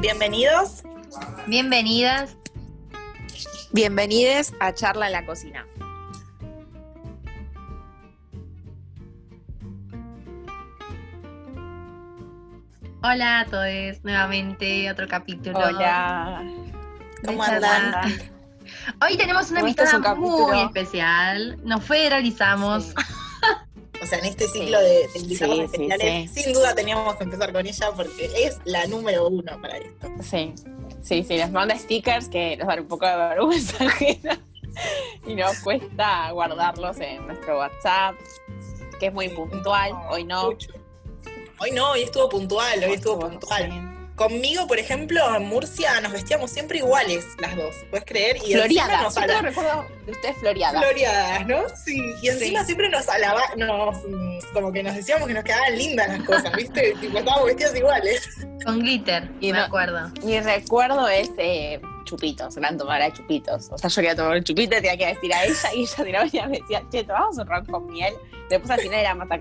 Bienvenidos. Bienvenidas. Bienvenidos a Charla en la Cocina. Hola a todos, nuevamente otro capítulo. Hola. ¿Cómo andan? Hoy tenemos una invitada un muy especial. Nos federalizamos. Sí. O sea, en este ciclo de, de invitados Sí, sí, especiales, sin duda teníamos que empezar con ella porque es la número uno para esto. Sí, sí, sí, nos manda stickers que nos dan un poco de vergüenza ajena. Y nos cuesta guardarlos en nuestro WhatsApp, que es muy puntual, hoy no. Hoy no, hoy estuvo puntual, hoy estuvo puntual. Conmigo, por ejemplo, en Murcia nos vestíamos siempre iguales las dos, ¿puedes creer? Y encima Floreada, nos recuerdo de ustedes floreada. Floreadas, ¿no? Sí. Y encima siempre nos alaba, nos, mm, como que nos decíamos que nos quedaban lindas las cosas, ¿viste? tipo, estábamos vestidas iguales. Con glitter, Y me no- acuerdo. Mi recuerdo es eh, chupitos, gran tomar de chupitos. O sea, yo quería tomar un chupito y tenía que decir a ella y ella tiraba y me decía, che, tomamos un ron con miel. Después al final éramos hasta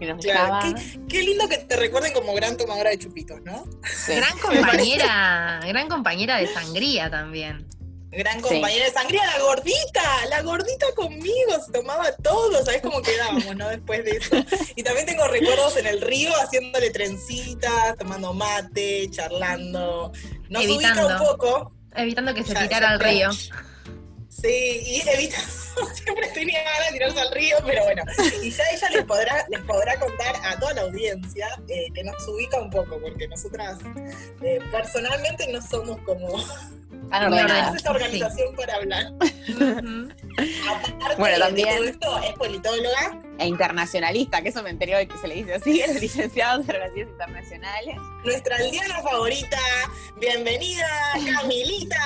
cabrones. Y nos Claro, dejaba. qué, qué lindo que te recuerden como gran tomadora de chupitos, ¿no? Sí. Gran compañera, gran compañera de sangría también. Gran compañera de sangría, la gordita, la gordita conmigo, se tomaba todo, ¿sabes cómo quedábamos, no? Después de eso. Y también tengo recuerdos en el río haciéndole trencitas, tomando mate, charlando. Nos ubica Evitando. un poco. Evitando que se Ya- tirara al río. Sí, y evitando, siempre tenía ganas de tirarse al río, pero bueno. Y ya ella les podrá, les podrá contar a toda la audiencia eh, que nos ubica un poco, porque nosotras eh, personalmente no somos como Tan tenemos ordenadas. esta organización para hablar. Aparte Bueno, de también- todo esto, es politóloga, E internacionalista, que eso me enteré hoy que se le dice así, el licenciado en Relaciones Internacionales. nuestra aldeana favorita. Bienvenida, Camilita.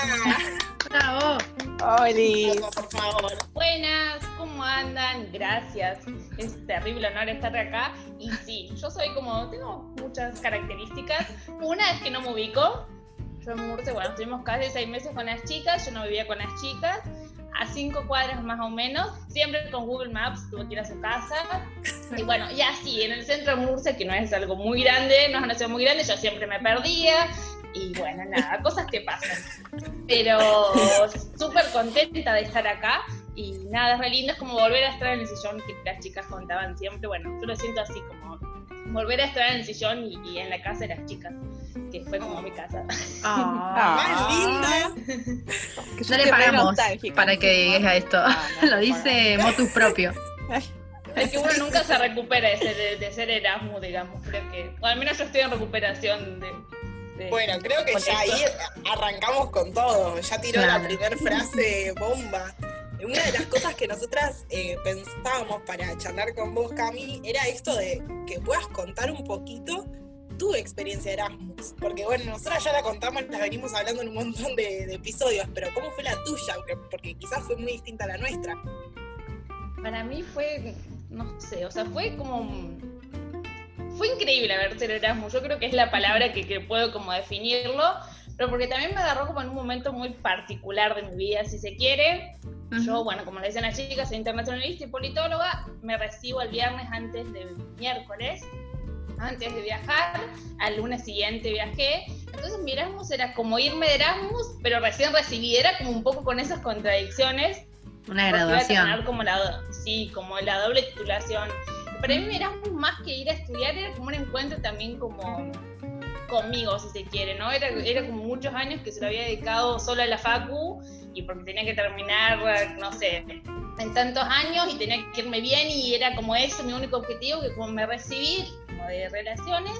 Bravo. ¡Oli! Por favor. Buenas, ¿cómo andan? Gracias. Es terrible honor estar acá. Y sí, yo soy como, tengo muchas características. Una es que no me ubico. Yo en Murcia, bueno, estuvimos casi seis meses con las chicas, yo no vivía con las chicas. A cinco cuadras más o menos, siempre con Google Maps, tuve que ir a su casa. Y bueno, y así, en el centro de Murcia, que no es algo muy grande, no es una ciudad muy grande, yo siempre me perdía. Y bueno, nada, cosas que pasan. Pero súper contenta de estar acá. Y nada, es re lindo, es como volver a estar en el sillón que las chicas contaban siempre. Bueno, yo lo siento así como volver a estar en el sillón y, y en la casa de las chicas, que fue como mi casa. Ah. Más linda. Que yo No le pagamos para que diga esto. Ah, no, Lo no dice motus propio. Es que uno nunca se recupera de, de ser Erasmus, digamos. Creo que, o al menos yo estoy en recuperación de. Bueno, creo que ya ahí arrancamos con todo. Ya tiró la primera frase bomba. Una de las cosas que nosotras eh, pensábamos para charlar con vos, Cami, era esto de que puedas contar un poquito tu experiencia de Erasmus. Porque bueno, nosotras ya la contamos, la venimos hablando en un montón de, de episodios, pero ¿cómo fue la tuya? Porque, porque quizás fue muy distinta a la nuestra. Para mí fue, no sé, o sea, fue como... Fue increíble haber sido Erasmus, yo creo que es la palabra que, que puedo como definirlo, pero porque también me agarró como en un momento muy particular de mi vida, si se quiere. Yo, bueno, como le decían las chicas, soy internacionalista y politóloga, me recibo el viernes antes del miércoles, antes de viajar, al lunes siguiente viajé, entonces mi Erasmus era como irme de Erasmus, pero recién recibí, era como un poco con esas contradicciones, Una porque iba a graduación. como la, sí, como la doble titulación. Para mí Erasmus más que ir a estudiar era como un encuentro también como conmigo, si se quiere, ¿no? Era, era como muchos años que se lo había dedicado solo a la facu y porque tenía que terminar, no sé, en tantos años y tenía que irme bien y era como eso mi único objetivo, que como me recibí como de relaciones,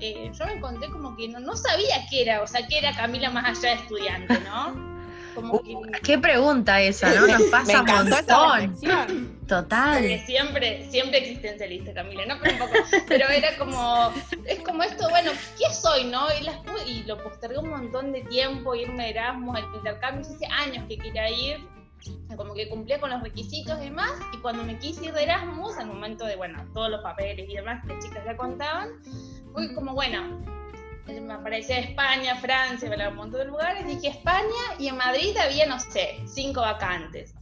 eh, yo me encontré como que no, no sabía qué era, o sea, qué era Camila más allá de estudiante, ¿no? Como que, Qué pregunta esa, ¿no? Nos pasa un montón. Total. Porque siempre, siempre existencialista, Camila, ¿no? Pero un poco. Pero era como, es como esto, bueno, ¿qué soy, no? Y, las y lo postergué un montón de tiempo, irme de Erasmus, al intercambio, hace años que quería ir, como que cumplía con los requisitos y demás, y cuando me quise ir de Erasmus, al momento de, bueno, todos los papeles y demás que las chicas ya contaban, fue como, bueno, me aparecía España, Francia, me un montón de lugares, dije España y en Madrid había, no sé, cinco vacantes.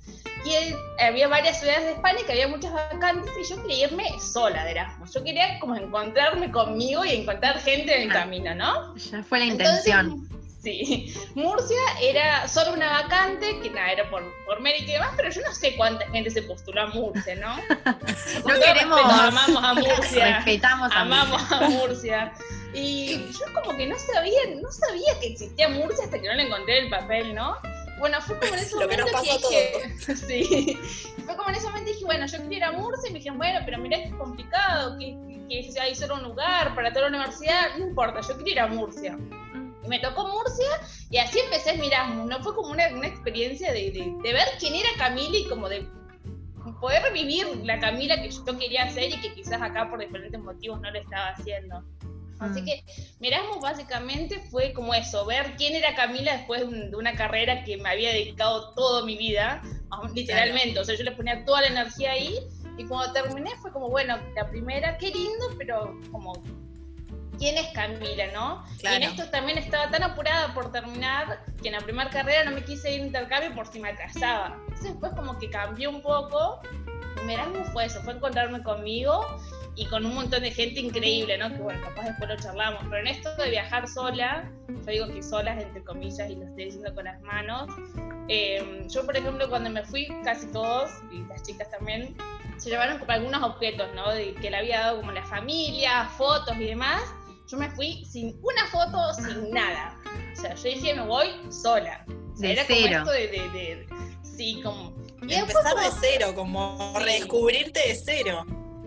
Y él- había varias ciudades de España que había muchas vacantes y yo quería irme sola de Erasmus. Yo quería como encontrarme conmigo y encontrar gente en el Ah. camino, ¿no? Ya fue la Entonces, intención. Sí, Murcia era solo una vacante, que nada, era por, por mérito y demás, pero yo no sé cuánta gente se postuló a Murcia, ¿no? Todo queremos- respeto, amamos a Murcia. Respetamos a Amamos a Murcia. Y yo como que no sabía, no sabía que existía Murcia hasta que no le encontré el papel, ¿no? Bueno, fue como en ese Lo que momento nos pasó a dije, sí, fue como en ese momento dije, bueno, yo quería ir a Murcia y me dijeron, bueno, pero mirá que es complicado, que, que, que hay solo un lugar para toda la universidad, no importa, yo quería ir a Murcia. Y me tocó Murcia y así empecé a mirar, ¿no? Fue como una, una experiencia de, de, de ver quién era Camila y como de poder revivir la Camila que yo quería hacer y que quizás acá por diferentes motivos no lo estaba haciendo. Así Mm. que Miramos básicamente fue como eso, ver quién era Camila después de, un- de una carrera que me había dedicado toda mi vida, literalmente, o sea, yo le ponía toda la energía ahí y cuando terminé fue como, bueno, la primera, qué lindo, pero como, ¿quién es Camila, no? Y Claro. en esto también estaba tan apurada por terminar que en la primera carrera no me quise ir a intercambio por si me atrasaba. Entonces después como que cambió un poco. Y Erasmus fue eso, fue encontrarme conmigo y con un montón de gente increíble, ¿no? Que bueno, capaz después lo charlamos. Pero en esto de viajar sola, yo digo que solas entre comillas y lo estoy diciendo con las manos. eh, yo, por ejemplo, cuando me fui, casi todos, y las chicas también, se llevaron como algunos objetos, ¿no? De que le había dado como la familia, fotos y demás. Yo me fui sin una foto, sin nada. O sea, yo dije, me voy sola. O sea, De era cero. como esto de, de, de- sí, como... Y Empezar de cero, como Sí. redescubrirte de cero.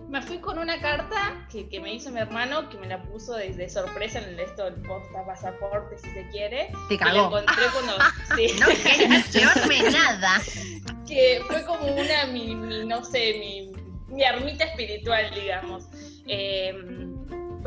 me fui con una carta que, que me hizo mi hermano, que me la puso de, de sorpresa en el, esto del posta pasaporte, si se quiere. Te la cagó. encontré cuando... sí. No llevarme nada. que fue como una, mi, mi, no sé, mi, mi ermita espiritual, digamos. Eh,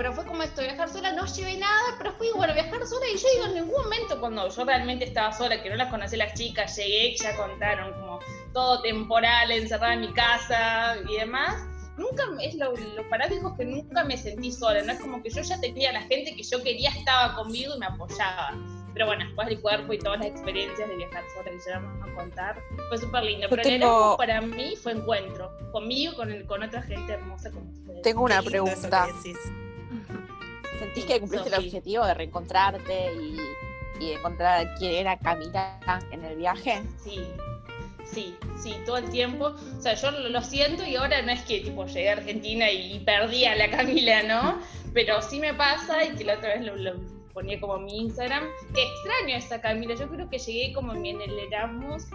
pero fue como esto, viajar sola, no llevé nada, pero fue bueno, viajar sola y yo digo, en ningún momento cuando yo realmente estaba sola, que no las conocí las chicas, llegué, ya contaron como todo temporal, encerrada en mi casa y demás. Nunca, es lo, lo paradójico que nunca me sentí sola, no es como que yo ya tenía la gente que yo quería estaba conmigo y me apoyaba. Pero bueno, después el cuerpo y todas las experiencias de viajar sola que ya vamos a contar, fue súper lindo. Pero el tengo- Erasmus para mí fue encuentro, conmigo con, el, con otra gente hermosa como ustedes. Tengo una Qué lindo eso pregunta. ¿Sentís que cumpliste el objetivo de reencontrarte y, y encontrar quién era Camila en el viaje? Sí, sí, sí, todo el tiempo. O sea, yo lo, siento y ahora no es que tipo llegué a Argentina y, perdí a la Camila, ¿no? Pero sí me pasa y que la otra vez lo, lo ponía como mi Instagram, que extraño a esa Camila. Yo creo que llegué como en el Erasmus,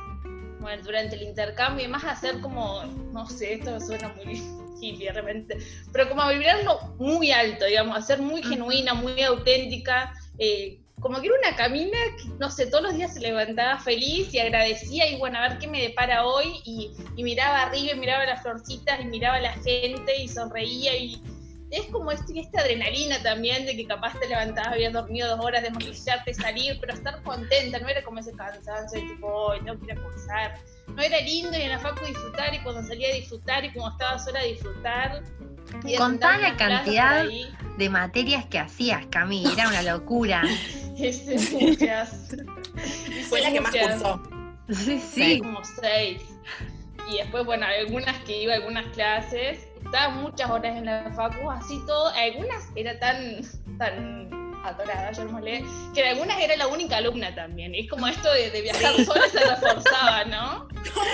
bueno, durante el intercambio y más hacer como, no sé, esto suena muy hippie de repente, pero como a vibrarlo muy alto, digamos, a ser muy genuina, muy auténtica. eh, como que era una Camila que, no sé, todos los días se levantaba feliz y agradecía y bueno, a ver qué me depara hoy y, y miraba arriba y miraba las florcitas y miraba a la gente y sonreía y es como este- esta adrenalina también de que capaz te levantabas, habías dormido dos horas de maquillarte, salir, pero estar contenta, no era como ese cansancio de tipo, hoy tengo que ir a cursar. No era lindo y en la facu disfrutar y cuando salía a disfrutar y como estaba sola a disfrutar. y sentarme la cantidad. De materias que hacías, Cami, era una locura. Muchas. Fue la que más cursó. Sí, Sí, sí. como seis. Y después, bueno, algunas que iba a algunas clases, estaba muchas horas en la facu, así todo, algunas era tan, tan atorada, yo molé, que en algunas era la única alumna también. Y es como esto de, de viajar sola se reforzaba, ¿no?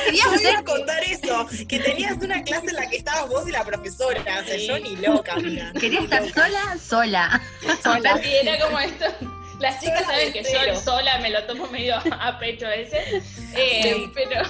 Querías Yo iba a contar eso, que tenías una clase en la que estabas vos y la profesora. O sea, Sí. yo ni loca, mira. Querías estar sola, sola. Sola, sí, era como esto. Las chicas Sola saben de que cero. yo sola me lo tomo medio a pecho a veces. Eh, Sí. pero,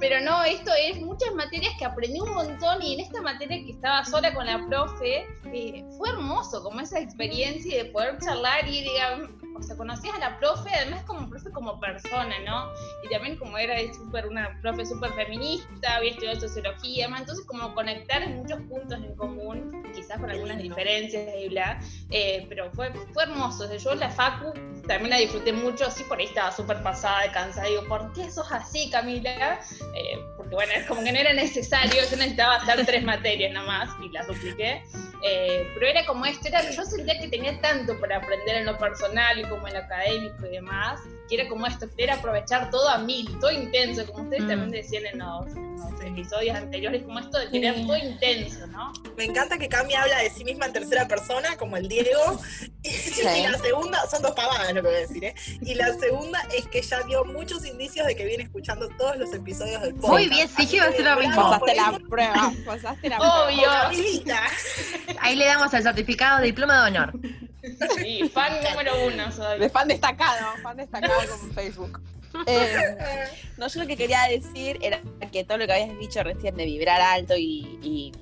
pero no, esto es muchas materias que aprendí un montón y en esta materia que estaba sola con la profe, eh, fue hermoso como esa experiencia de poder charlar y digan, o sea, conocías a la profe, además como profe como persona, ¿no? Y también como era súper una profe súper feminista, había estudiado sociología, además, entonces como conectar en muchos puntos en común, quizás con algunas diferencias y bla, eh, pero fue, fue hermoso. O sea, yo la Facu también la disfruté mucho, sí, por ahí estaba súper pasada, cansada. Digo, ¿por qué sos así, Camila? Eh, porque bueno, es como que no era necesario, yo necesitaba hacer tres materias nomás y las dupliqué. Eh, pero era como esto, era, yo sentía que tenía tanto para aprender en lo personal y como en lo académico y demás, que era como esto, era aprovechar todo a mil, todo intenso, como ustedes Mm. también decían en los, en los episodios anteriores, como esto de querer todo intenso, ¿no? Me encanta que Cami habla de sí misma en tercera persona, como el Diego. Y la segunda, son dos pavadas lo que voy a decir, ¿eh? Y la segunda es que ya dio muchos indicios de que viene escuchando todos los episodios del podcast. Muy bien, sí, yo iba a que decir lo mismo. Pasaste la eso. prueba, pasaste la prueba. Obvio. Ahí le damos el certificado de diploma de honor. Sí, fan número uno soy. De fan destacado, fan destacado Facebook. Eh, no, yo lo que quería decir era que todo lo que habías dicho recién de vibrar alto y, y,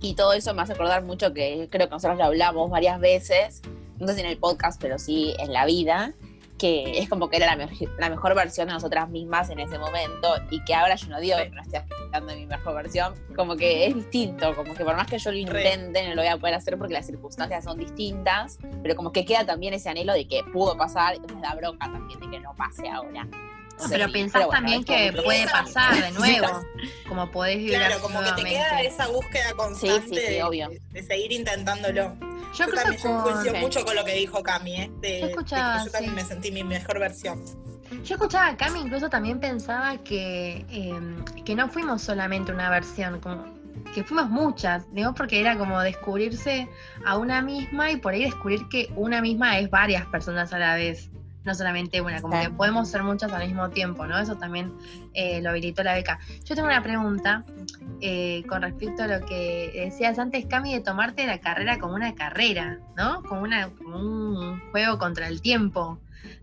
y todo eso me hace acordar mucho que creo que nosotros lo hablamos varias veces, no sé si en el podcast, pero sí en la vida, que es como que era la, me- la mejor versión de nosotras mismas en ese momento y que ahora yo no digo que no estoy dando mi mejor versión, como que es distinto, como que por más que yo lo intente no lo voy a poder hacer porque las circunstancias son distintas, pero como que queda también ese anhelo de que pudo pasar me da bronca también de que no pase ahora. Pero pensás bueno, también que puede pasar de nuevo. Como podés vivir Claro, como que te queda esa búsqueda constante Sí, sí, sí, de- obvio. de, seguir intentándolo. Yo Yo creo también que yo coincido Sí. mucho con lo que dijo Cami, ¿eh? De, de que escuchaba, yo también sí. me sentí mi mejor versión. Yo escuchaba a Cami, incluso también pensaba que, eh, que no fuimos solamente una versión, como que fuimos muchas, digo, porque era como descubrirse a una misma y por ahí descubrir que una misma es varias personas a la vez, no solamente una, como que podemos ser muchas al mismo tiempo, ¿no? Eso también eh, lo habilitó la beca. Yo tengo una pregunta eh, con respecto a lo que decías antes, Cami, de tomarte la carrera como una carrera, ¿no? Como, una, como un juego contra el tiempo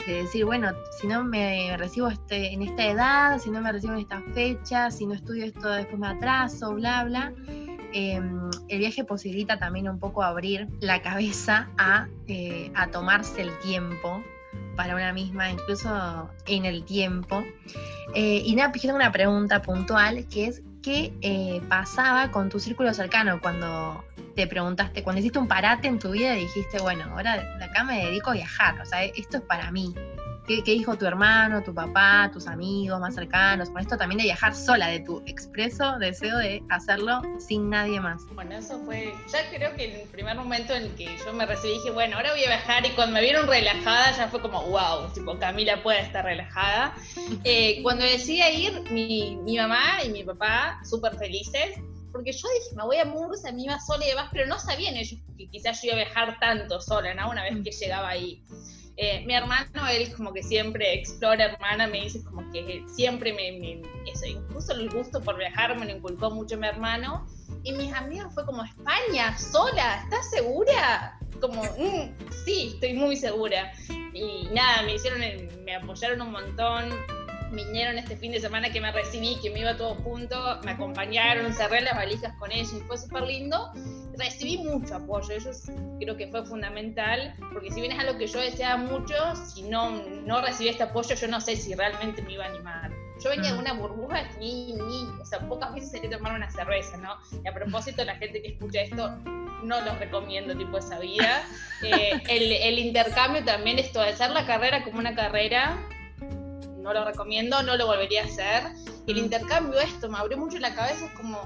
de decir, bueno, si no me recibo este, en esta edad, si no me recibo en esta fecha, si no estudio esto después me atraso, bla, bla. Eh, el viaje posibilita también un poco abrir la cabeza a, eh, a tomarse el tiempo para una misma, incluso en el tiempo. Eh, y nada, yo tengo una pregunta puntual que es, ¿qué eh, pasaba con tu círculo cercano cuando te preguntaste, cuando hiciste un parate en tu vida y dijiste, bueno, ahora de acá me dedico a viajar, o sea, esto es para mí? ¿Qué, qué dijo tu hermano, tu papá, tus amigos más cercanos? Con esto también de viajar sola, de tu expreso deseo de hacerlo sin nadie más. Bueno, eso fue, ya creo que en el primer momento en el que yo me recibí dije, bueno, ahora voy a viajar y cuando me vieron relajada ya fue como, wow, tipo, Camila puede estar relajada. Eh, cuando decidí ir, mi, mi mamá y mi papá súper felices, porque yo dije, me voy a Murcia, me iba sola y demás, pero no sabían ellos que quizás yo iba a viajar tanto sola, ¿no? Una vez que llegaba ahí. Eh, mi hermano, él como que siempre explora, hermana, me dice como que siempre me, eso, incluso el gusto por viajar me lo inculcó mucho mi hermano. Y mis amigos fue como, España, sola, ¿estás segura? Como, "Mm, sí, estoy muy segura. Y nada, me hicieron, me apoyaron un montón. Vinieron este fin de semana que me recibí, que me iba todo junto, me acompañaron, cerré las valijas con ellos y fue súper lindo. Recibí mucho apoyo, ellos creo que fue fundamental, porque si bien es algo que yo deseaba mucho, si no, no recibí este apoyo, yo no sé si realmente me iba a animar. Yo venía de Mm. una burbuja, ni, ni, o sea, pocas veces salí a tomar una cerveza, ¿no? Y a propósito, la gente que escucha esto, no los recomiendo, tipo, esa vida. Eh, el, el intercambio también, esto de hacer la carrera como una carrera, no lo recomiendo, no lo volvería a hacer. Y el intercambio, esto, me abrió mucho la cabeza, es como,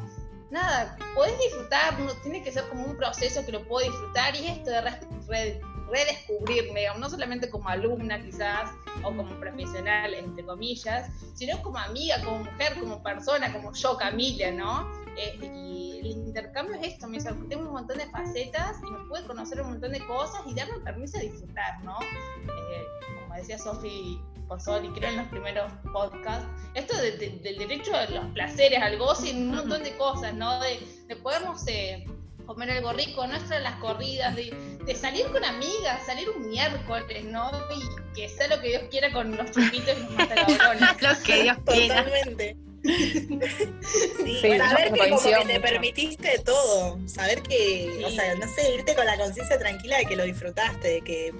nada, podés disfrutar, no tiene que ser como un proceso que lo puedo disfrutar y esto de re- re- redescubrirme, digamos, no solamente como alumna quizás o como profesional, entre comillas, sino como amiga, como mujer, como persona, como yo, Camila, ¿no? Eh, y el intercambio es esto, me tengo un montón de facetas y me pude conocer un montón de cosas y darme permiso de disfrutar, ¿no? Eh, como decía Sofi Pozzoli, creo en los primeros podcasts, esto de- de- del derecho a los placeres, al goce y un montón de cosas, ¿no? De, de podernos eh, comer algo rico, no estar en las corridas, de, de salir con amigas, salir un miércoles, ¿no? Y que sea lo que Dios quiera con los chupitos y los. Lo que Dios quiera. Totalmente. Sí, Sí, saber que como que te permitiste todo, saber que, Sí. o sea, no sé, irte con la conciencia tranquila de que lo disfrutaste, de que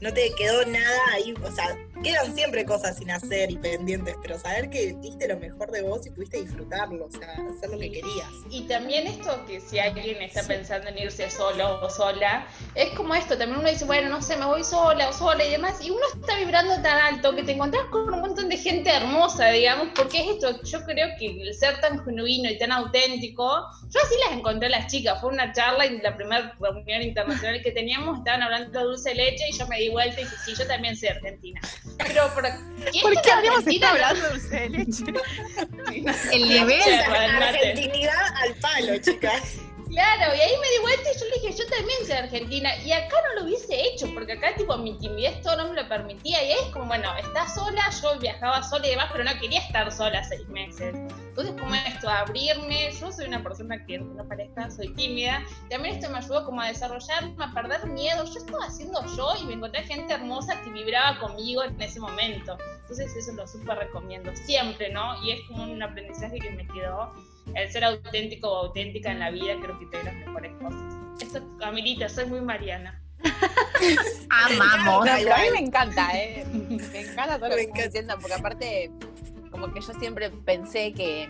no te quedó nada ahí, o sea, quedan siempre cosas sin hacer y pendientes, pero saber que diste lo mejor de vos y pudiste disfrutarlo, o sea, hacer lo que querías. Y también esto que si alguien está pensando en irse solo o sola, es como esto, también uno dice, bueno, no sé, me voy sola o sola y demás, y uno está vibrando tan alto que te encontrás con un montón de gente hermosa, digamos, porque es esto, yo creo que el ser tan genuino y tan auténtico, yo así las encontré a las chicas, fue una charla en la primera reunión internacional que teníamos, estaban hablando de dulce de leche y yo me di vuelta y dije, sí, yo también soy argentina. Pero, ¿por, ¿Por qué habríamos Argentina? estado hablando de dulce de leche? El nivel. Mate. Argentinidad al palo, chicas. Claro, y ahí me di vuelta y yo le dije, yo también soy argentina. Y acá no lo hubiese hecho, porque acá, tipo, mi timidez todo no me lo permitía. Y ahí es como, bueno, estás sola, yo viajaba sola y demás, pero no quería estar sola seis meses. Entonces, como esto, abrirme. Yo soy una persona que, no parezca, soy tímida. También esto me ayudó como a desarrollarme, a perder miedo. Yo estaba haciendo yo y me encontré gente hermosa que vibraba conmigo en ese momento. Entonces, eso lo súper recomiendo siempre, ¿no? Y es como un aprendizaje que me quedó el ser auténtico o auténtica en la vida creo que te da las mejores cosas. Eso, Camilita, soy muy Mariana. Amamos. No, pero a mí me encanta, ¿eh? Me encanta todo lo Me que encanta. estás diciendo, porque aparte, como que yo siempre pensé que,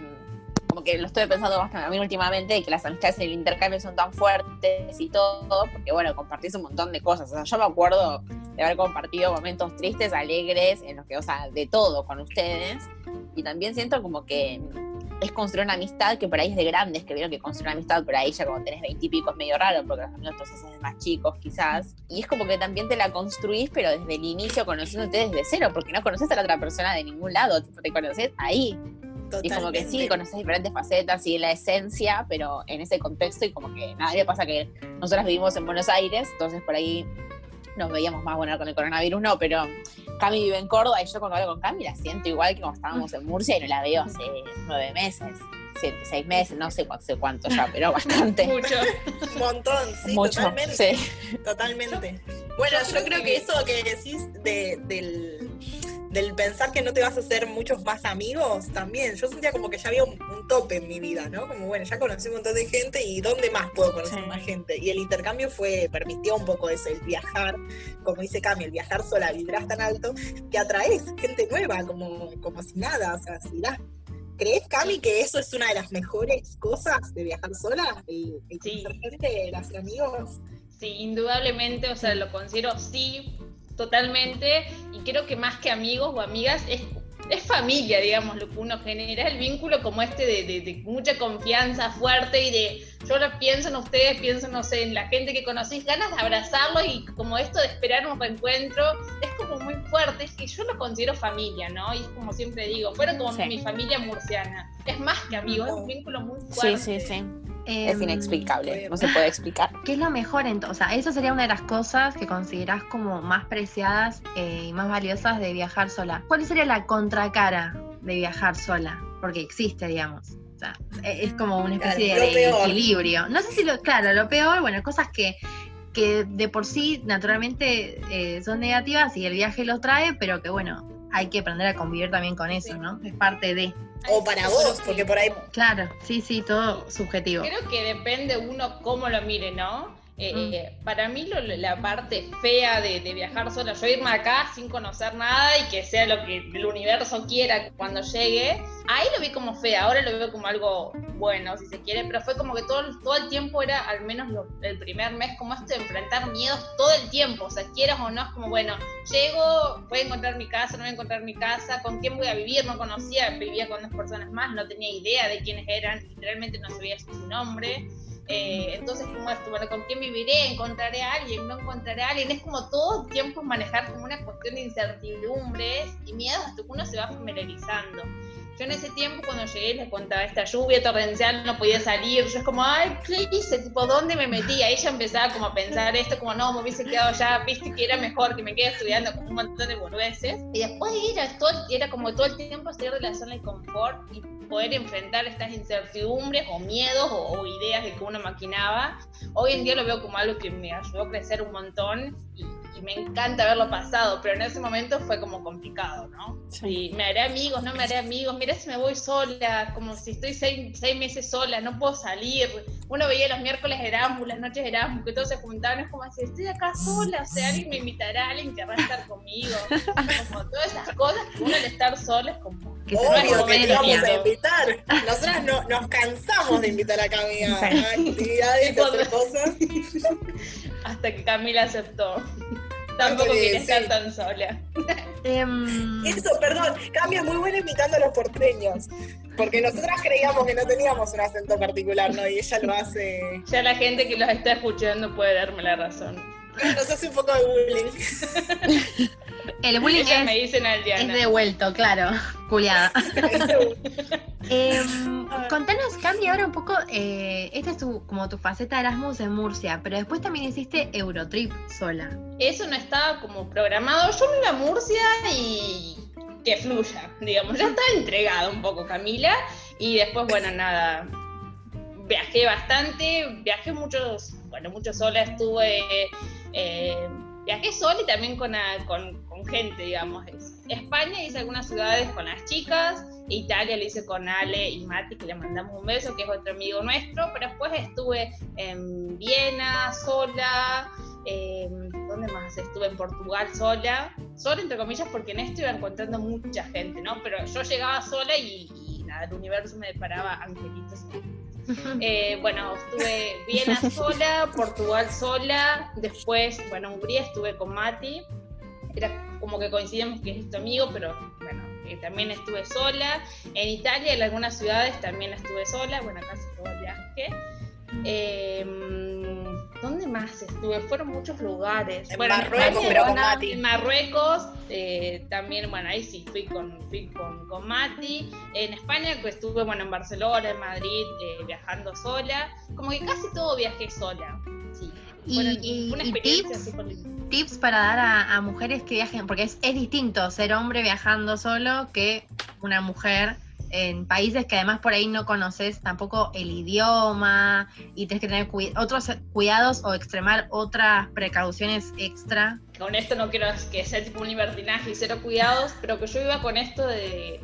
como que lo estoy pensando más a mí últimamente, que las amistades en el intercambio son tan fuertes y todo, porque bueno, compartís un montón de cosas. O sea, yo me acuerdo de haber compartido momentos tristes, alegres, en los que, o sea, de todo con ustedes. Y también siento como que es construir una amistad que por ahí es de grandes, que vieron que construir una amistad por ahí ya cuando tenés veintipico es medio raro, porque los entonces es más chicos quizás. Y es como que también te la construís, pero desde el inicio conociéndote desde cero, porque no conoces a la otra persona de ningún lado, tipo, te conoces ahí. Y como que sí, Totalmente. conoces diferentes facetas y la esencia, pero en ese contexto y como que me pasa que nosotras vivimos en Buenos Aires, entonces por ahí nos veíamos más, bueno, con el coronavirus no, pero Cami vive en Córdoba y yo cuando hablo con Cami la siento igual que cuando estábamos en Murcia y no la veo hace nueve meses, siete, seis meses, no sé cuánto, sé cuánto ya, pero bastante. Mucho. Un montón, sí, Mucho, totalmente. sí. Totalmente. Bueno, yo yo, creo creo que- que eso que decís de- del, del pensar que no te vas a hacer muchos más amigos, también. Yo sentía como que ya había un, un tope en mi vida, ¿no? Como, bueno, ya conocí un montón de gente y ¿dónde más puedo conocer Sí. más gente? Y el intercambio fue, permitió un poco eso, el viajar, como dice Cami, el viajar sola, vibras tan alto, que atraes gente nueva, como, como si nada, o sea, si la... ¿Crees, Cami, que eso es una de las mejores cosas de viajar sola? El, el Sí. gente, amigos. Sí, indudablemente, o sea, lo considero sí, totalmente. Y creo que más que amigos o amigas es, es familia, digamos, lo que uno genera. El vínculo como este de, de- de mucha confianza fuerte y de yo lo pienso en ustedes, pienso, no sé, en la gente que conocís, ganas de abrazarlos y como esto de esperar un reencuentro, es como muy fuerte. Es que yo lo considero familia, ¿no? Y es como siempre digo, fueron como Sí. mi familia murciana. Es más que amigos, es un vínculo muy Sí, fuerte. sí, sí. Em, Es inexplicable, no se puede explicar. ¿Qué es lo mejor entonces? O sea, eso sería una de las cosas que considerás como más preciadas eh, y más valiosas de viajar sola. ¿Cuál sería la contracara de viajar sola? Porque existe, digamos. O sea, e- es como una especie Claro, de equilibrio. No sé si lo, claro, lo peor, bueno, cosas que, que de por sí naturalmente eh, son negativas y el viaje los trae, pero que bueno, hay que aprender a convivir también con eso, Sí. ¿no? Es parte de. O para vos, porque por ahí Claro, sí, sí, todo subjetivo. Creo que depende uno cómo lo mire, ¿no? Eh, Mm. para mí lo- la parte fea de, de viajar sola, yo irme acá sin conocer nada y que sea lo que el universo quiera cuando llegue, ahí lo vi como fea, ahora lo veo como algo bueno, si se quiere, pero fue como que todo, el- todo el tiempo era, al menos lo- el primer mes, como esto de enfrentar miedos todo el tiempo, o sea, quieras o no, es como, bueno, llego, voy a encontrar mi casa, no voy a encontrar mi casa, con quién voy a vivir, no conocía, vivía con dos personas más, no tenía idea de quiénes eran, literalmente no sabía su nombre. Eh, entonces, como esto, bueno, ¿con quién viviré? ¿Encontraré a alguien? ¿No encontraré a alguien? Es como todo tiempo manejar como una cuestión de incertidumbres y miedos hasta que uno se va familiarizando. Yo en ese tiempo cuando llegué les contaba esta lluvia torrencial, no podía salir, yo es como, ay, ¿qué hice? Tipo, ¿dónde me metí? Ahí ya empezaba como a pensar esto, como, no, me hubiese quedado ya, viste que era mejor que me quede estudiando como un montón de boludeces. Y después era, todo, era como todo el tiempo salir de la zona de confort y poder enfrentar estas incertidumbres o miedos o, o ideas de que uno maquinaba. Hoy en día lo veo como algo que me ayudó a crecer un montón y, y me encanta haberlo pasado, pero en ese momento fue como complicado, ¿no? Sí. Y me haré amigos, no me haré amigos, mira si me voy sola, como si estoy seis, seis meses sola, no puedo salir. Uno veía los miércoles Erasmus, las noches Erasmus, que todos se juntaban, es como así, estoy acá sola, o sea, alguien me invitará, alguien querrá estar conmigo. Como todas esas cosas, que uno al estar solo es como... Que Obvio que te vamos a invitar. Nosotras no, nos cansamos de invitar a Cami a, actividades, a hacer cosas. Hasta que Camila aceptó. Tampoco quería estar tan sola. Em, Eso, perdón, Cami es muy buena imitando a los porteños. Porque nosotras creíamos que no teníamos un acento particular, ¿no? Y ella lo hace. Ya la gente que los está escuchando puede darme la razón. Nos hace un poco de bullying. el bullying Ellas me es, dicen es aldeana. devuelto, claro. Culiada. Em, contanos, Cami, ahora un poco, eh, esta es tu, como tu faceta de Erasmus en Murcia, pero después también hiciste Eurotrip sola. Eso no estaba como programado. Yo me iba a Murcia y que fluya, digamos. Ya estaba entregada un poco Camila. Y después, bueno, nada. Viajé bastante, viajé muchos, bueno, mucho sola, estuve, eh, viajé sola y también con, a- con, con gente, digamos. Es- España hice algunas ciudades con las chicas, Italia lo hice con Ale y Mati, que le mandamos un beso, que es otro amigo nuestro, pero después estuve en Viena sola, eh, ¿Dónde más? Estuve en Portugal sola, sola entre comillas porque en esto iba encontrando mucha gente, ¿no? Pero yo llegaba sola y, y nada, el universo me deparaba angelitos. Eh, bueno, estuve Viena sola, Portugal sola, después, bueno, Hungría estuve con Mati, era como que coincidimos que es tu amigo, pero bueno, eh, también estuve sola. En Italia, en algunas ciudades también estuve sola, bueno, casi todo el viaje. Eh, ¿Dónde más estuve? Fueron muchos lugares. En Bueno, Marruecos, España, pero con Mati. En Marruecos, eh, también, bueno, ahí sí fui con, fui con, con Mati. En España, pues estuve, bueno, en Barcelona, en Madrid, eh, viajando sola. Como que casi todo viajé sola. Sí. Y- Bueno, y- una y experiencia tips. Tips para dar a, a mujeres que viajen, porque es, es distinto ser hombre viajando solo que una mujer en países que además por ahí no conoces tampoco el idioma y tienes que tener otros cuidados o extremar otras precauciones extra. con esto no quiero que sea tipo un libertinaje y cero cuidados, pero que yo iba con esto de,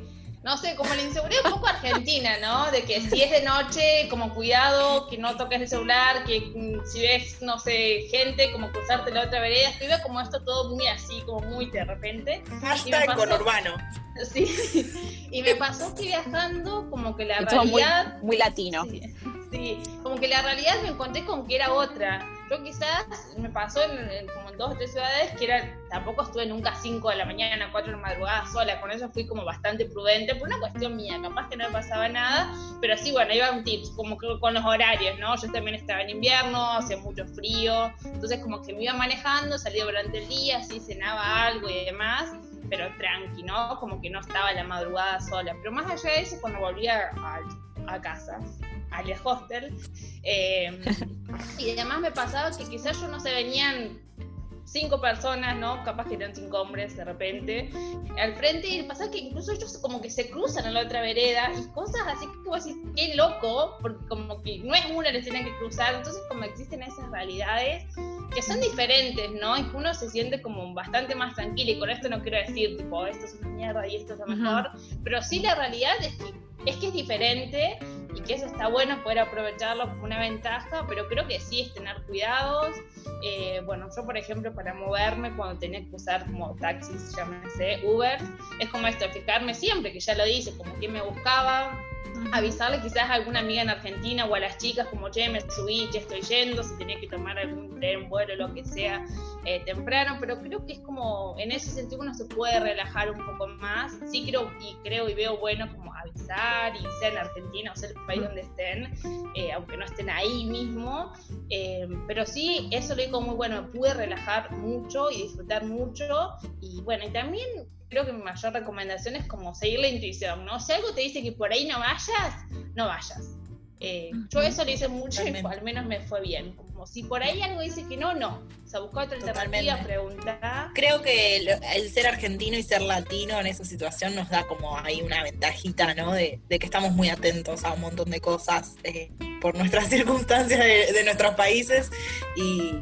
no sé, como la inseguridad un poco argentina, ¿no? De que si es de noche, como cuidado, que no toques el celular, que mm, si ves, no sé, gente, como cruzarte la otra vereda, iba como esto todo muy así, como muy de repente. Hashtag pasó? con urbano. Sí. Y me pasó que viajando, como que la Y todo muy, realidad... muy latino. Sí, sí, como que la realidad me encontré con que era otra. Yo quizás me pasó en, en como en dos o tres ciudades que era, tampoco estuve nunca a 5 de la mañana, 4 de la madrugada sola, con eso fui como bastante prudente, por una cuestión mía, capaz que no me pasaba nada, pero sí, bueno, iba un tips, como que con los horarios, ¿no? Yo también estaba en invierno, hacía mucho frío, entonces como que me iba manejando, salía durante el día, así cenaba algo y demás, pero tranqui, ¿no? Como que no estaba la madrugada sola. Pero más allá de eso, cuando volvía a, a casa, al hostel, eh, y además me pasaba que quizás yo no se venían cinco personas, ¿no? Capaz que eran cinco hombres de repente, al frente, y pasa que incluso ellos como que se cruzan a la otra vereda y cosas así que vos decís, qué loco, porque como que no es una les tienen que cruzar, entonces como existen esas realidades que son diferentes, ¿no? Y que uno se siente como bastante más tranquilo, y con esto no quiero decir, tipo, esto es una mierda y esto es lo mejor, pero sí la realidad es que, es que es diferente y que eso está bueno poder aprovecharlo como una ventaja, pero creo que sí es tener cuidados. Eh, bueno, yo por ejemplo para moverme cuando tenía que usar como taxis, llámese Uber, es como esto, fijarme siempre, que ya lo dice, como quién me buscaba, avisarle quizás a alguna amiga en Argentina o a las chicas como, che, me subí, ya estoy yendo, si tenía que tomar algún tren, vuelo, lo que sea, eh, temprano, pero creo que es como, en ese sentido uno se puede relajar un poco más, sí creo y creo y veo bueno como avisar y sea en Argentina o sea el país donde estén, eh, aunque no estén ahí mismo, eh, pero sí, eso lo digo muy bueno, pude relajar mucho y disfrutar mucho y bueno, y también creo que mi mayor recomendación es como seguir la intuición, ¿no? Si algo te dice que por ahí no vayas, no vayas. Eh, yo eso lo hice mucho y al menos me fue bien. Como si por ahí algo dice que no, no. O sea, buscar otra alternativa, preguntar. Creo que el ser argentino y ser latino en esa situación nos da como ahí una ventajita, ¿no? De, de que estamos muy atentos a un montón de cosas eh, por nuestras circunstancias de, de nuestros países y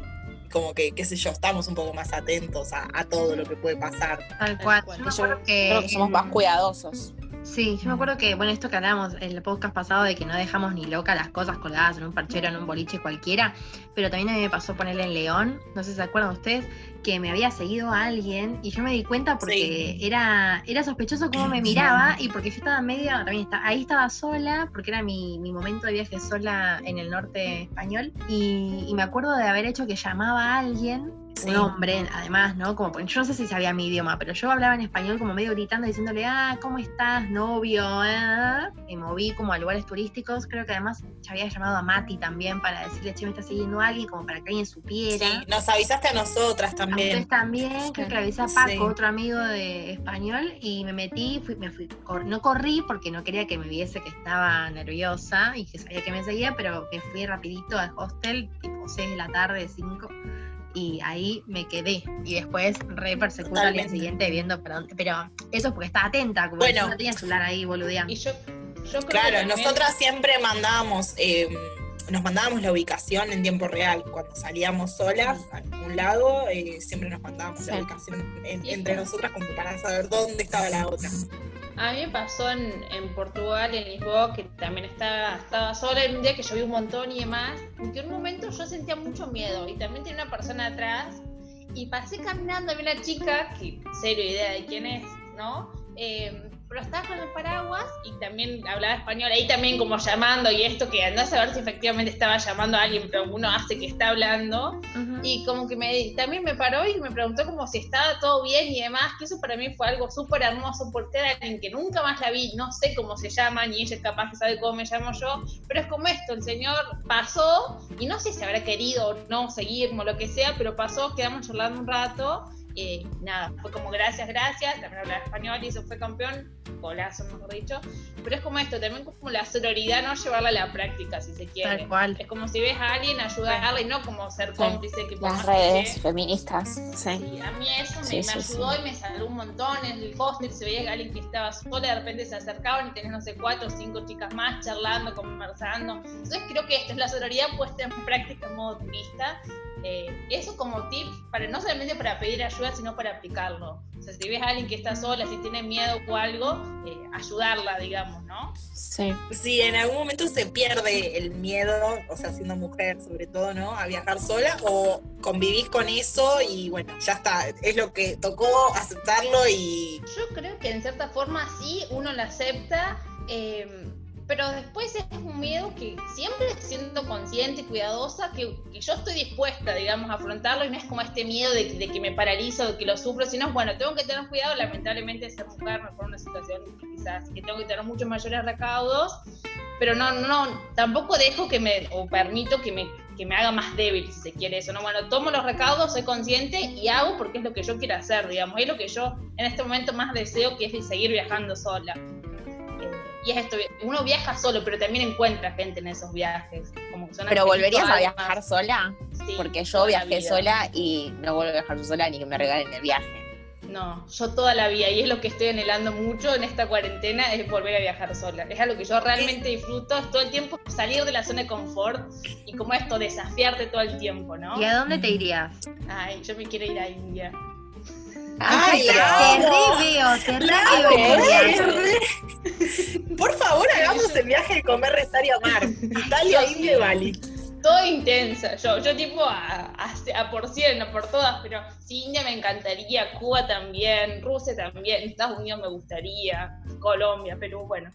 como que, qué sé yo, estamos un poco más atentos a, a todo lo que puede pasar. Tal cual. Yo Creo que somos más cuidadosos. Sí, yo me acuerdo que, bueno, esto que hablábamos en el podcast pasado de que no dejamos ni loca las cosas colgadas en un parchero, en un boliche cualquiera, pero también a mí me pasó ponerle en León, no sé si se acuerdan ustedes, que me había seguido a alguien y yo me di cuenta porque era, era sospechoso cómo me miraba y porque yo estaba medio, también está, ahí estaba sola, porque era mi, mi momento de viaje sola en el norte español y, y me acuerdo de haber hecho que llamaba a alguien Sí. un hombre, además, ¿no? Como, yo no sé si sabía mi idioma, pero yo hablaba en español como medio gritando, diciéndole, ah, ¿cómo estás, novio? Ah, Me moví como a lugares turísticos, creo que además ya había llamado a Mati también para decirle, che, me está siguiendo alguien, como para que alguien supiera. Sí, nos avisaste a nosotras también. Ustedes también, creo que le avisé a Paco, Sí. otro amigo de español, y me metí, fui, me fui, cor- no corrí porque no quería que me viese que estaba nerviosa y que sabía que me seguía, pero me fui rapidito al hostel, tipo 6 de la tarde, 5, y ahí me quedé. Y después re persecuta al día siguiente viendo pero eso porque estaba atenta, como Bueno. que no tenía celular ahí boludeando. Y yo, yo creo que Claro, también- nosotras siempre mandábamos, eh, nos mandábamos la ubicación en tiempo real. Cuando salíamos solas a algún lado, eh, siempre nos mandábamos la ubicación en- entre nosotras como para saber dónde estaba la otra. A mí me pasó en, en Portugal, en Lisboa, que también estaba, estaba sola en un día que llovió un montón y demás, que en un momento yo sentía mucho miedo y también tenía una persona atrás y pasé caminando, había una chica, que cero idea de quién es, ¿no? Eh, pero estaba con el paraguas y también hablaba español, ahí también como llamando y esto que andás a ver si efectivamente estaba llamando a alguien, pero uno hace que está hablando. Ujú. Y como que me, también me paró y me preguntó como si estaba todo bien y demás, que eso para mí fue algo súper hermoso porque era alguien que nunca más la vi, no sé cómo se llama, ni ella es capaz que sabe cómo me llamo yo, pero es como esto, el señor pasó y no sé si habrá querido o no seguirme o lo que sea, pero pasó, quedamos charlando un rato. Eh, nada, fue como gracias, gracias, también hablaba español y eso fue campeón, golazo mejor dicho, pero es como esto, también como la sororidad, no llevarla a la práctica si se quiere. Tal cual. Es como si ves a alguien ayudarle y no como ser Sí. cómplice que por Las que redes sea- feministas. Sí. y a mí eso me, Sí, me sí, ayudó sí. y me salvó un montón. En el hostel se veía que alguien que estaba sola, de repente se acercaban y tenés, no sé, cuatro o cinco chicas más charlando, conversando. Entonces creo que esto es la sororidad puesta en práctica en modo turista. Eh, eso como tip, para no solamente para pedir ayuda, sino para aplicarlo. O sea, si ves a alguien que está sola, si tiene miedo o algo, eh, ayudarla, digamos, ¿no? Sí. Si en algún momento se pierde el miedo, o sea, siendo mujer sobre todo, ¿no? A viajar sola o convivís con eso y bueno, ya está, es lo que tocó aceptarlo y Yo creo que en cierta forma sí, uno lo acepta, eh, pero después es un miedo que siempre siendo consciente y cuidadosa, que, que yo estoy dispuesta, digamos, a afrontarlo y no es como este miedo de, de que me paralizo, de que lo sufro, sino, bueno, tengo que tener cuidado, lamentablemente ser mujer me pone una situación quizás que tengo que tener muchos mayores recaudos, pero no, no, tampoco dejo que me, o permito que me, que me haga más débil, si se quiere eso, ¿no? Bueno, tomo los recaudos, soy consciente y hago porque es lo que yo quiero hacer, digamos, es lo que yo en este momento más deseo, que es seguir viajando sola. Y es esto, uno viaja solo, pero también encuentra gente en esos viajes. Como que son Pero ¿volverías a viajar más. sola? Sí, Porque yo viajé sola y no vuelvo a viajar sola ni que me regalen el viaje. No, yo toda la vida, y es lo que estoy anhelando mucho en esta cuarentena, es volver a viajar sola. Es algo que yo realmente disfruto, es todo el tiempo salir de la zona de confort y como esto, desafiarte todo el tiempo, ¿no? ¿Y a dónde te irías? Ay, yo me quiero ir a India. Ay, te la amo. re veo, te re La veo. amo, Julia. re. Por favor, hagamos el viaje de comer, rezar y amar. Italia. India y Bali. todo intensa, yo, yo tipo a, a, a por cien, no por todas, pero sí, India me encantaría, Cuba también, Rusia también, Estados Unidos me gustaría, Colombia, Perú, bueno.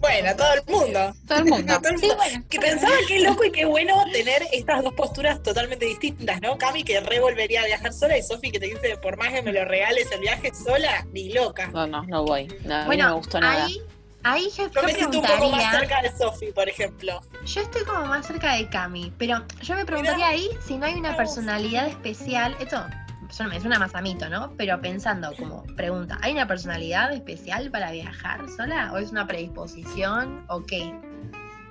Bueno, todo el mundo. Todo el mundo. Todo el Sí, bueno. Que pensaba qué loco y qué bueno tener estas dos posturas totalmente distintas, ¿no? Cami que re volvería a viajar sola y Sofi que te dice, por más que me lo regales el viaje sola, ni loca. No, no, no voy. No, a mí Bueno, no me gustó nada. ahí, ahí yo, Yo me siento un poco más cerca de Sofi, por ejemplo. Yo estoy como más cerca de Cami, pero yo me preguntaría ahí si no hay una personalidad especial. Esto suena- es una mazamito, ¿no? Pero pensando como pregunta, ¿hay una personalidad especial para viajar sola? ¿O es una predisposición? ¿O qué?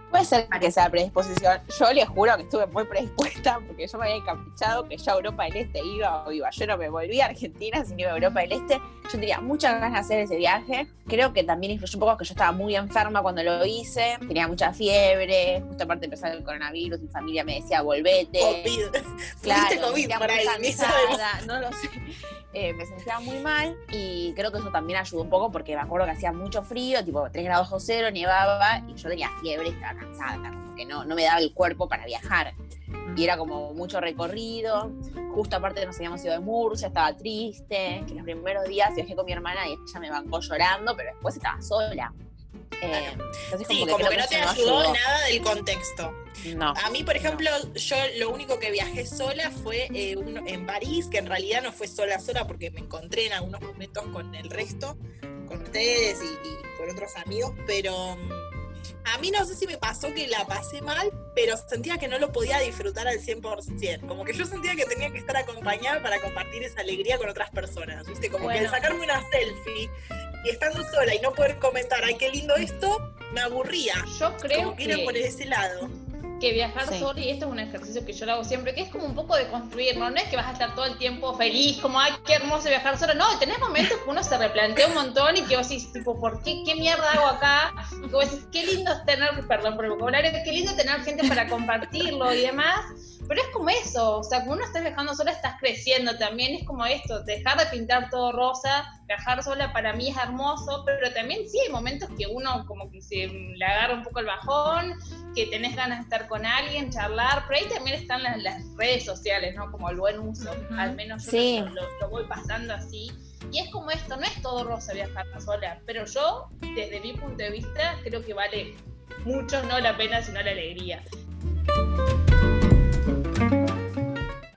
Puede ser que sea predisposición. Yo les juro que estuve muy predispuesta porque yo me había encaprichado que yo a Europa del Este iba o iba. Yo no me volví a Argentina, sino iba a Europa del Este. Yo tenía muchas ganas de hacer ese viaje. Creo que también influyó un poco que yo estaba muy enferma cuando lo hice. Tenía mucha fiebre. Justo aparte de empezar el coronavirus, mi familia me decía, volvete. COVID. Claro, COVID me por ahí, no lo sé. Eh, me sentía muy mal y creo que eso también ayudó un poco porque me acuerdo que hacía mucho frío, tipo 3 grados bajo cero, nevaba y yo tenía fiebre estaba cansada, como que no, no me daba el cuerpo para viajar. Y era como mucho recorrido, justo aparte nos habíamos ido de Murcia, estaba triste, que los primeros días viajé con mi hermana y ella me bancó llorando, pero después estaba sola. Eh, entonces Sí, como que, como que no te no ayudó ayudó. nada del contexto. No. A mí, por ejemplo, yo lo único que viajé sola fue eh, uno- en París, que en realidad no fue sola sola porque me encontré en algunos momentos con el resto, con ustedes y, y con otros amigos, pero mm, a mí no sé si me pasó que la pasé mal, pero sentía que no lo podía disfrutar al 100%. Como que yo sentía que tenía que estar acompañada para compartir esa alegría con otras personas, ¿viste? Como que Bueno. sacarme una selfie y estando sola y no poder comentar, ay, qué lindo esto, me aburría. Yo creo Como que era por que, ese lado. Que viajar Sí. solo, y esto es un ejercicio que yo lo hago siempre, que es como un poco de construir, ¿no? No es que vas a estar todo el tiempo feliz, como, ay, qué hermoso viajar solo. No, tenés momentos que uno se replantea un montón y que vos decís, tipo, ¿por qué? ¿Qué mierda hago acá? Y que vos decís, qué lindo es tener, perdón por el vocabulario, qué lindo tener gente para compartirlo y demás. Pero es como eso, o sea, como uno está viajando sola, estás creciendo también, es como esto, dejar de pintar todo rosa, viajar sola para mí es hermoso, pero también sí hay momentos que uno como que se le agarra un poco el bajón, que tenés ganas de estar con alguien, charlar, pero ahí también están las, las redes sociales, ¿no? Como el buen uso, Ujú. al menos yo Sí. lo- lo voy pasando así. Y es como esto, no es todo rosa viajar sola, pero yo, desde mi punto de vista, creo que vale mucho no la pena, sino la alegría.